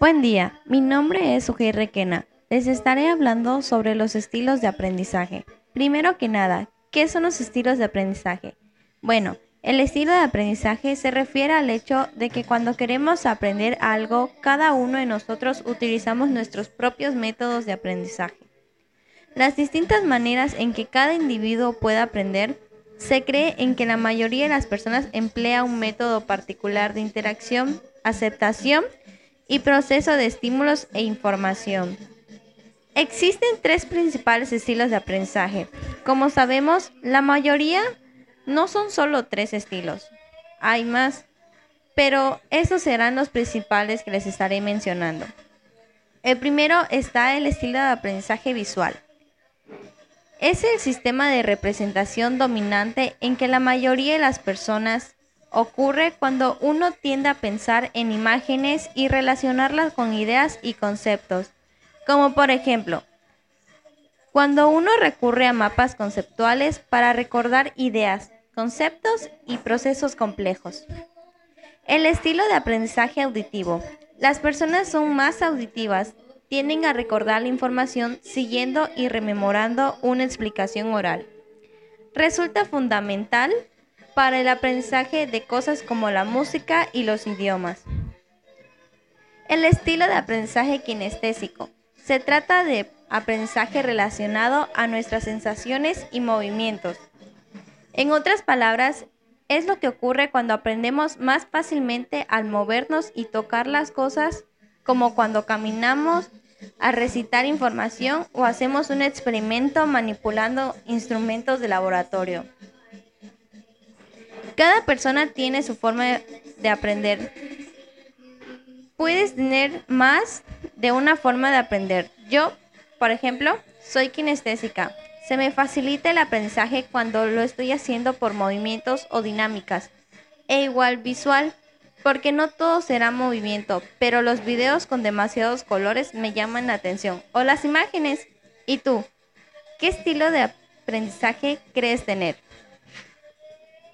Buen día, mi nombre es Ujei Requena. Les estaré hablando sobre los estilos de aprendizaje. Primero que nada, ¿qué son los estilos de aprendizaje? Bueno, el estilo de aprendizaje se refiere al hecho de que cuando queremos aprender algo, cada uno de nosotros utilizamos nuestros propios métodos de aprendizaje. Las distintas maneras en que cada individuo puede aprender se cree en que la mayoría de las personas emplea un método particular de interacción, aceptación y proceso de estímulos e información. Existen tres principales estilos de aprendizaje. Como sabemos, la mayoría no son solo tres estilos, hay más, pero esos serán los principales que les estaré mencionando. El primero está el estilo de aprendizaje visual. Es el sistema de representación dominante en que la mayoría de las personas ocurre cuando uno tiende a pensar en imágenes y relacionarlas con ideas y conceptos, como por ejemplo, cuando uno recurre a mapas conceptuales para recordar ideas, conceptos y procesos complejos. El estilo de aprendizaje auditivo. Las personas son más auditivas, tienden a recordar la información siguiendo y rememorando una explicación oral. Resulta fundamental para el aprendizaje de cosas como la música y los idiomas. El estilo de aprendizaje kinestésico. Se trata de aprendizaje relacionado a nuestras sensaciones y movimientos. En otras palabras, es lo que ocurre cuando aprendemos más fácilmente al movernos y tocar las cosas, como cuando caminamos, a recitar información o hacemos un experimento manipulando instrumentos de laboratorio. Cada persona tiene su forma de aprender. Puedes tener más de una forma de aprender. Yo, por ejemplo, soy kinestésica. Se me facilita el aprendizaje cuando lo estoy haciendo por movimientos o dinámicas. E igual visual, porque no todo será movimiento, pero los videos con demasiados colores me llaman la atención. O las imágenes. ¿Y tú? ¿Qué estilo de aprendizaje crees tener?